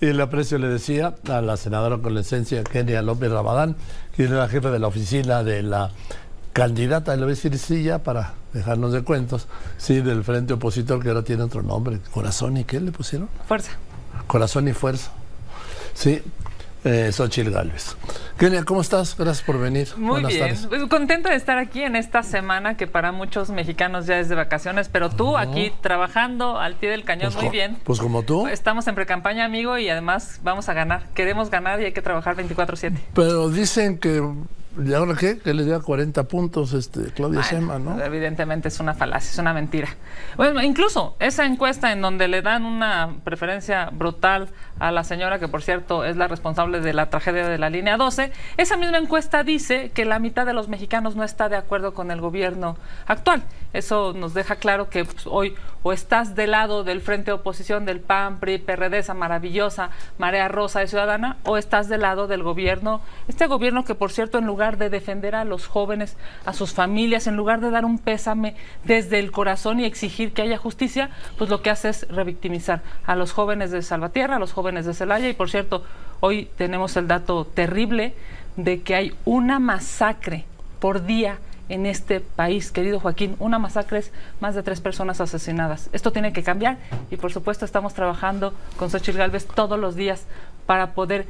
Y el aprecio le decía a la senadora con licencia Kenia López Ramadán, quien es la jefa de la oficina de la candidata, le voy a decir sí ya para dejarnos de cuentos, sí, del frente opositor que ahora tiene otro nombre, Corazón y qué le pusieron? Fuerza. Corazón y Fuerza. Sí, eh, Xochitl Galvez. Kenia, ¿cómo estás? Gracias por venir. Muy bien. Pues, contenta de estar aquí en esta semana que para muchos mexicanos ya es de vacaciones, pero tú aquí trabajando al pie del cañón Pues muy bien. Pues como tú. Estamos en precampaña, amigo, y además vamos a ganar. Queremos ganar y hay que trabajar 24/7. Pero dicen que, ¿y ahora qué? Que le dio 40 puntos este, Claudia Sheinbaum, ¿no? Evidentemente es una falacia, es una mentira. Bueno, incluso esa encuesta en donde le dan una preferencia brutal a la señora, que por cierto es la responsable de la tragedia de la línea 12, esa misma encuesta dice que la mitad de los mexicanos no está de acuerdo con el gobierno actual. Eso nos deja claro que pues, hoy o estás del lado del frente de oposición del PAN, PRI, esa maravillosa marea rosa de ciudadana, o estás del lado del gobierno, este gobierno que por cierto en lugar de defender a los jóvenes, a sus familias, en lugar de dar un pésame desde el corazón y exigir que haya justicia, pues lo que hace es revictimizar a los jóvenes de Salvatierra, a los jóvenes de Celaya, y por cierto, hoy tenemos el dato terrible de que hay una masacre por día en este país, querido Joaquín. Una masacre es más de tres personas asesinadas. Esto tiene que cambiar y por supuesto estamos trabajando con Xochitl Galvez todos los días para poder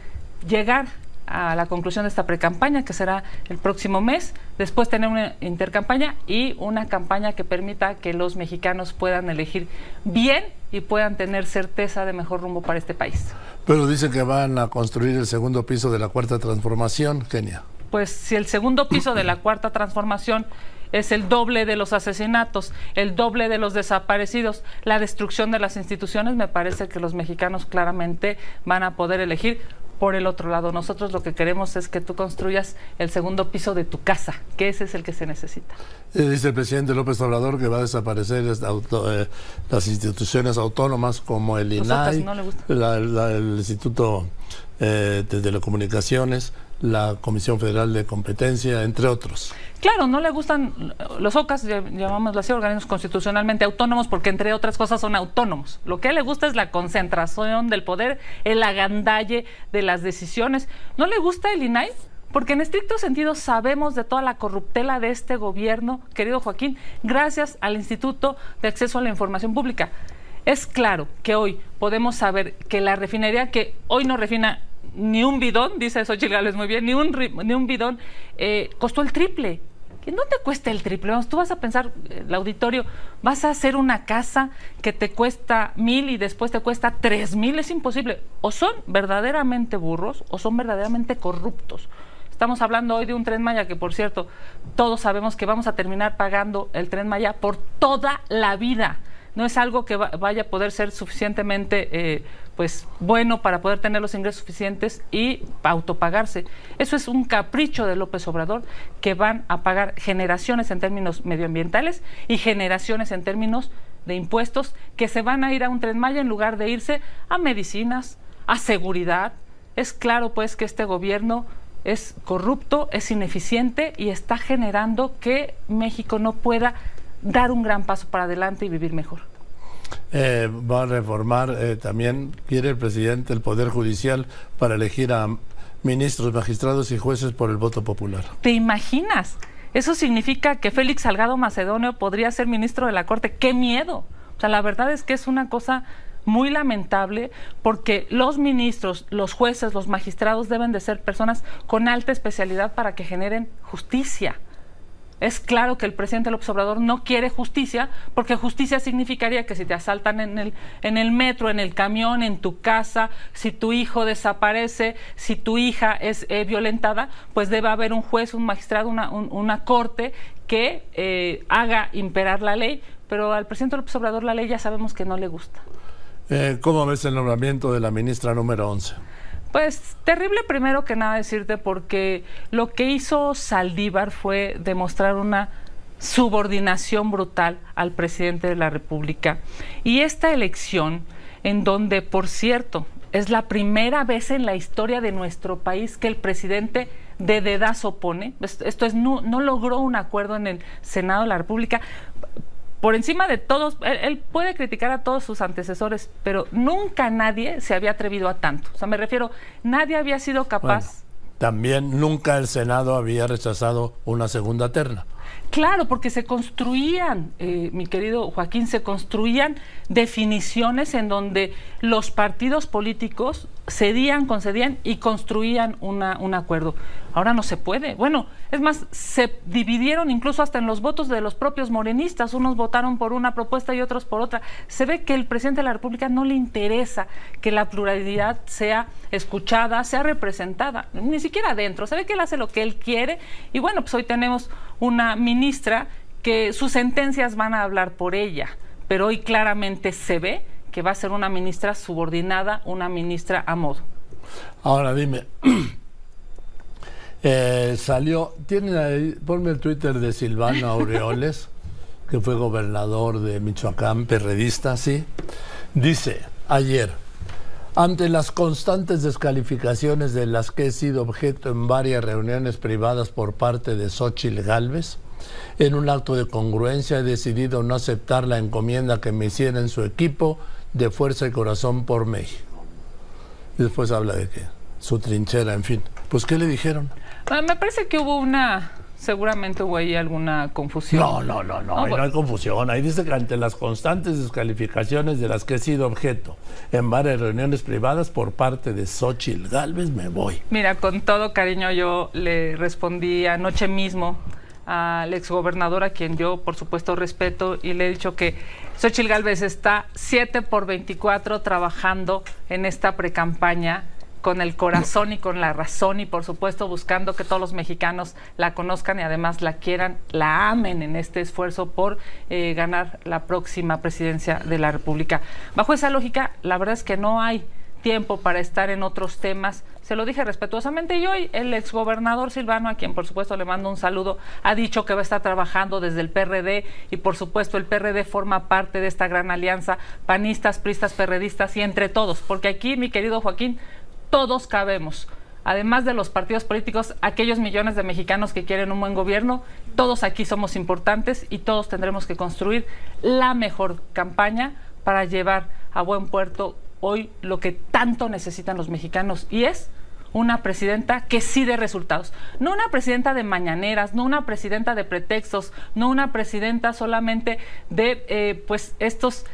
llegar a la conclusión de esta precampaña que será el próximo mes, después tener una intercampaña y una campaña que permita que los mexicanos puedan elegir bien y puedan tener certeza de mejor rumbo para este país. Pero dicen que van a construir el segundo piso de la cuarta transformación, Kenia. Pues si el segundo piso de la cuarta transformación es el doble de los asesinatos, el doble de los desaparecidos, la destrucción de las instituciones, me parece que los mexicanos claramente van a poder elegir por el otro lado. Nosotros lo que queremos es que tú construyas el segundo piso de tu casa, que ese es el que se necesita. Eh, dice el presidente López Obrador que va a desaparecer esta auto- eh, las instituciones autónomas como el INAI, no la- el Instituto eh, de Telecomunicaciones, la Comisión Federal de Competencia, entre otros. Claro, no le gustan los OCAS, ll- llamámoslo así, organismos constitucionalmente autónomos, porque entre otras cosas son autónomos. Lo que le gusta es la concentración del poder, el agandalle de las decisiones. ¿No le gusta el INAI? Porque en estricto sentido sabemos de toda la corruptela de este gobierno, querido Joaquín, gracias al Instituto de Acceso a la Información Pública. Es claro que hoy podemos saber que la refinería que hoy no refina ni un bidón, dice Xochitl Gálvez muy bien, ni un, ni un bidón, eh, costó el triple. ¿Y no te cuesta el triple? Vamos, tú vas a pensar, el auditorio, vas a hacer una casa que te cuesta mil y después te cuesta tres mil, es imposible. O son verdaderamente burros o son verdaderamente corruptos. Estamos hablando hoy de un tren Maya que, por cierto, todos sabemos que vamos a terminar pagando el tren Maya por toda la vida. No es algo que va- vaya a poder ser suficientemente eh, pues, bueno para poder tener los ingresos suficientes y autopagarse. Eso es un capricho de López Obrador que van a pagar generaciones en términos medioambientales y generaciones en términos de impuestos que se van a ir a un tren Maya en lugar de irse a medicinas, a seguridad. Es claro pues que este gobierno es corrupto, es ineficiente y está generando que México no pueda dar un gran paso para adelante y vivir mejor. Eh, va a reformar eh, también, quiere el presidente, el Poder Judicial para elegir a ministros, magistrados y jueces por el voto popular. ¿Te imaginas? Eso significa que Félix Salgado Macedonio podría ser ministro de la Corte. ¡Qué miedo! O sea, la verdad es que es una cosa muy lamentable porque los ministros, los jueces, los magistrados deben de ser personas con alta especialidad para que generen justicia. Es claro que el presidente López Obrador no quiere justicia, porque justicia significaría que si te asaltan en el, en el metro, en el camión, en tu casa, si tu hijo desaparece, si tu hija es eh, violentada, pues debe haber un juez, un magistrado, una, un- una corte que eh, haga imperar la ley, pero al presidente López Obrador la ley ya sabemos que no le gusta. Eh, ¿Cómo ves el nombramiento de la ministra número 11? Pues terrible primero que nada decirte porque lo que hizo Saldívar fue demostrar una subordinación brutal al presidente de la República. Y esta elección, en donde, por cierto, es la primera vez en la historia de nuestro país que el presidente de dedazo pone, es- esto es, no logró un acuerdo en el Senado de la República, por encima de todos, él, puede criticar a todos sus antecesores, pero nunca nadie se había atrevido a tanto. O sea, me refiero, nadie había sido capaz. también nunca el Senado había rechazado una segunda terna. Claro, porque se construían, eh, mi querido Joaquín, se construían definiciones en donde los partidos políticos cedían, concedían y construían una, un acuerdo. Ahora no se puede. Bueno, es más, se dividieron incluso hasta en los votos de los propios morenistas. Unos votaron por una propuesta y otros por otra. Se ve que el presidente de la República no le interesa que la pluralidad sea escuchada, sea representada, ni siquiera adentro. Se ve que él hace lo que él quiere. Y bueno, pues hoy tenemos una ministra que sus sentencias van a hablar por ella, pero hoy claramente se ve que va a ser una ministra subordinada, una ministra a modo. Ahora dime, eh, salió, tiene ahí, ponme el Twitter de Silvano Aureoles, que fue gobernador de Michoacán, perredista, sí. Dice, ayer, ante las constantes descalificaciones de las que he sido objeto en varias reuniones privadas por parte de Xochitl Galvez, en un acto de congruencia he decidido no aceptar la encomienda que me hiciera en su equipo de fuerza y corazón por México. Y después habla de que su trinchera, en fin. Pues, ¿qué le dijeron? Ah, me parece que hubo una seguramente hubo ahí alguna confusión. No, no, no, no, no, hay confusión. Ahí dice que ante las constantes descalificaciones de las que he sido objeto en varias reuniones privadas por parte de Xochitl Galvez, me voy. Mira, con todo cariño yo le respondí anoche mismo al exgobernador, a quien yo por supuesto respeto, y le he dicho que Xochitl Galvez está 7 por 24 trabajando en esta precampaña con el corazón y con la razón y por supuesto buscando que todos los mexicanos la conozcan y además la quieran, la amen en este esfuerzo por eh, ganar la próxima presidencia de la República. Bajo esa lógica, la verdad es que no hay tiempo para estar en otros temas. Se lo dije respetuosamente y hoy el exgobernador Silvano, a quien por supuesto le mando un saludo, ha dicho que va a estar trabajando desde el PRD y por supuesto el PRD forma parte de esta gran alianza, panistas, pristas, perredistas y entre todos, porque aquí, mi querido Joaquín, todos cabemos. Además de los partidos políticos, aquellos millones de mexicanos que quieren un buen gobierno, todos aquí somos importantes y todos tendremos que construir la mejor campaña para llevar a buen puerto hoy lo que tanto necesitan los mexicanos y es una presidenta que sí dé resultados. No una presidenta de mañaneras, no una presidenta de pretextos, no una presidenta solamente de eh, pues estos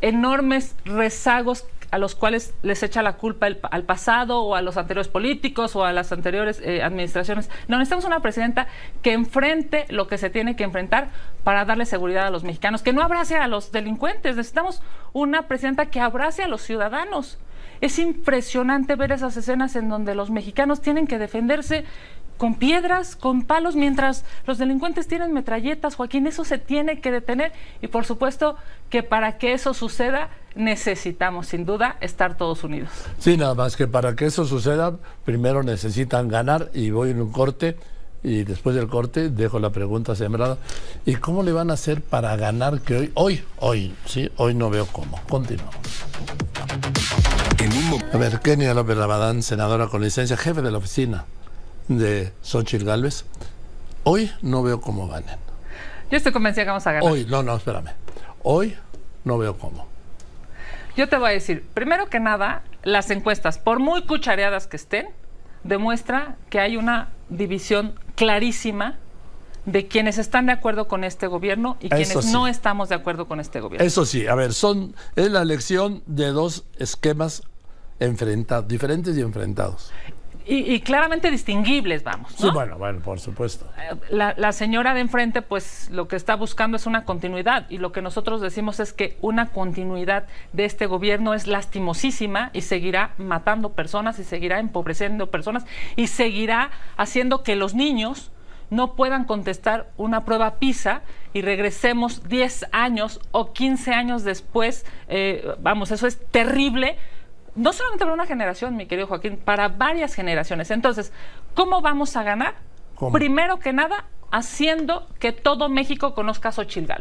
enormes rezagos a los cuales les echa la culpa al pasado o a los anteriores políticos o a las anteriores eh, administraciones. No, necesitamos una presidenta que enfrente lo que se tiene que enfrentar para darle seguridad a los mexicanos, que no abrace a los delincuentes. Necesitamos una presidenta que abrace a los ciudadanos. Es impresionante ver esas escenas en donde los mexicanos tienen que defenderse con piedras, con palos, mientras los delincuentes tienen metralletas, Joaquín, eso se tiene que detener y por supuesto que para que eso suceda necesitamos sin duda estar todos unidos. Sí, nada más que para que eso suceda, primero necesitan ganar y voy en un corte y después del corte dejo la pregunta sembrada. ¿Y cómo le van a hacer para ganar que hoy, hoy, hoy, sí, hoy no veo cómo? Continuamos. A ver, Kenia López Rabadán, senadora con licencia, jefe de la oficina de Xochitl Galvez, hoy no veo cómo ganen. Yo estoy convencida que vamos a ganar. Hoy, no, no, espérame. Hoy no veo cómo. Yo te voy a decir, primero que nada, las encuestas, por muy cuchareadas que estén, demuestra que hay una división clarísima de quienes están de acuerdo con este gobierno y quienes no estamos de acuerdo con este gobierno. Eso sí, a ver, son es la elección de dos esquemas enfrentados, diferentes y enfrentados. Y, claramente distinguibles, vamos. Sí, bueno, bueno, por supuesto. Eh, la, señora de enfrente, pues lo que está buscando es una continuidad y lo que nosotros decimos es que una continuidad de este gobierno es lastimosísima y seguirá matando personas y seguirá empobreciendo personas y seguirá haciendo que los niños no puedan contestar una prueba PISA y regresemos 10 años o 15 años después. Eh, vamos, eso es terrible no solamente para una generación, mi querido Joaquín, para varias generaciones. Entonces, ¿cómo vamos a ganar? Primero que nada, haciendo que todo México conozca a Xochitl.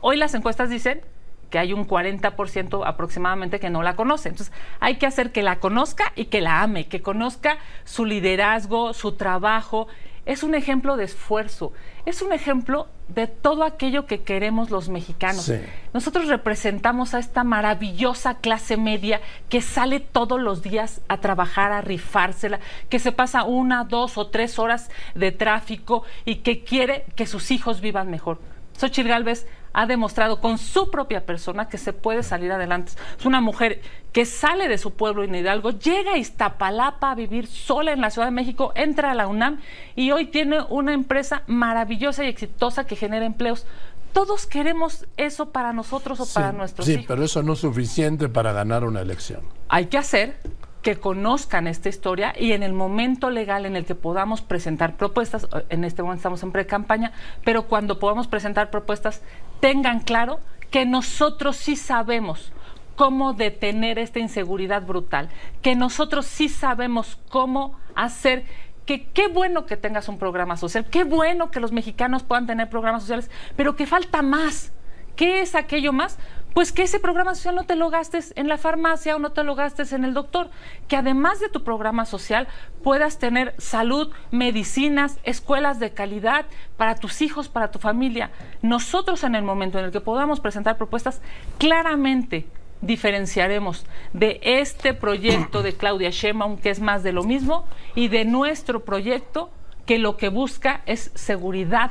Hoy las encuestas dicen que hay un 40% aproximadamente que no la conoce. Entonces, hay que hacer que la conozca y que la ame, que conozca su liderazgo, su trabajo, es un ejemplo de esfuerzo, es un ejemplo de todo aquello que queremos los mexicanos. Sí. Nosotros representamos a esta maravillosa clase media que sale todos los días a trabajar, a rifársela, que se pasa una, dos o tres horas de tráfico y que quiere que sus hijos vivan mejor. Xochitl Gálvez ha demostrado con su propia persona que se puede salir adelante. Es una mujer que sale de su pueblo en Hidalgo, llega a Iztapalapa a vivir sola en la Ciudad de México, entra a la UNAM y hoy tiene una empresa maravillosa y exitosa que genera empleos. Todos queremos eso para nosotros o para nuestros sí, hijos. pero eso no es suficiente para ganar una elección. Hay que hacer que conozcan esta historia y en el momento legal en el que podamos presentar propuestas, eh, en este momento estamos en pre-campaña, pero cuando podamos presentar propuestas, tengan claro que nosotros sí sabemos cómo detener esta inseguridad brutal, que nosotros sí sabemos cómo hacer que qué bueno que tengas un programa social, qué bueno que los mexicanos puedan tener programas sociales, pero que falta más. ¿Qué es aquello más? Pues que ese programa social no te lo gastes en la farmacia o no te lo gastes en el doctor. Que además de tu programa social puedas tener salud, medicinas, escuelas de calidad para tus hijos, para tu familia. Nosotros en el momento en el que podamos presentar propuestas, claramente diferenciaremos de este proyecto de Claudia Sheinbaum, que es más de lo mismo, y de nuestro proyecto, que lo que busca es seguridad,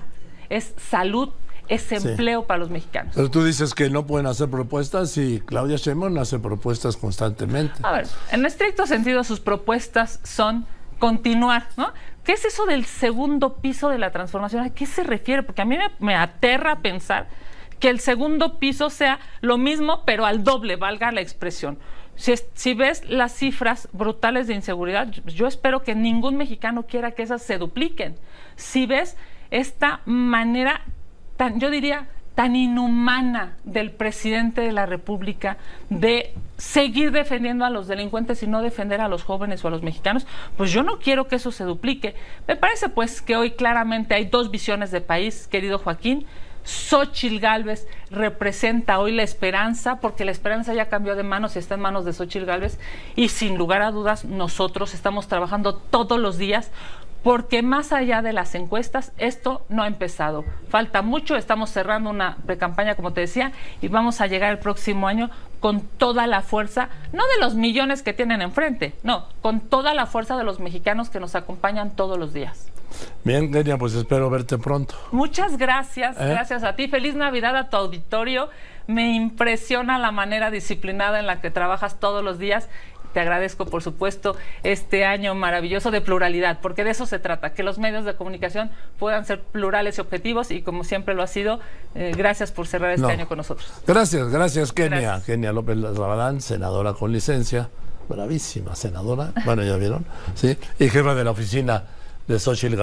es salud es Sí. empleo para los mexicanos. Pero tú dices que no pueden hacer propuestas y Claudia Sheinbaum hace propuestas constantemente. A ver, en estricto sentido sus propuestas son continuar, ¿no? ¿Qué es eso del segundo piso de la transformación? ¿A qué se refiere? Porque a mí me, me aterra pensar que el segundo piso sea lo mismo, pero al doble, valga la expresión. Si, es- si ves las cifras brutales de inseguridad, yo, yo espero que ningún mexicano quiera que esas se dupliquen. Si ves esta manera tan, yo diría, tan inhumana del presidente de la República de seguir defendiendo a los delincuentes y no defender a los jóvenes o a los mexicanos, pues yo no quiero que eso se duplique. Me parece pues que hoy claramente hay dos visiones de país, querido Joaquín. Xochil Gálvez representa hoy la esperanza, porque la esperanza ya cambió de manos y está en manos de Xochil Gálvez. Y sin lugar a dudas, nosotros estamos trabajando todos los días porque más allá de las encuestas, esto no ha empezado. Falta mucho, estamos cerrando una precampaña, como te decía, y vamos a llegar el próximo año con toda la fuerza, no de los millones que tienen enfrente, no, con toda la fuerza de los mexicanos que nos acompañan todos los días. Bien, Kenia, pues espero verte pronto. Muchas gracias, ¿Eh? gracias a ti. Feliz Navidad a tu auditorio. Me impresiona la manera disciplinada en la que trabajas todos los días. Te agradezco, por supuesto, este año maravilloso de pluralidad, porque de eso se trata, que los medios de comunicación puedan ser plurales y objetivos, y como siempre lo ha sido, eh, gracias por cerrar este No. año con nosotros. Gracias, gracias, Kenia. Gracias. Kenia López Rabadán, senadora con licencia, bravísima senadora, bueno, ya vieron, ¿sí? Y jefa de la oficina de Gálvez.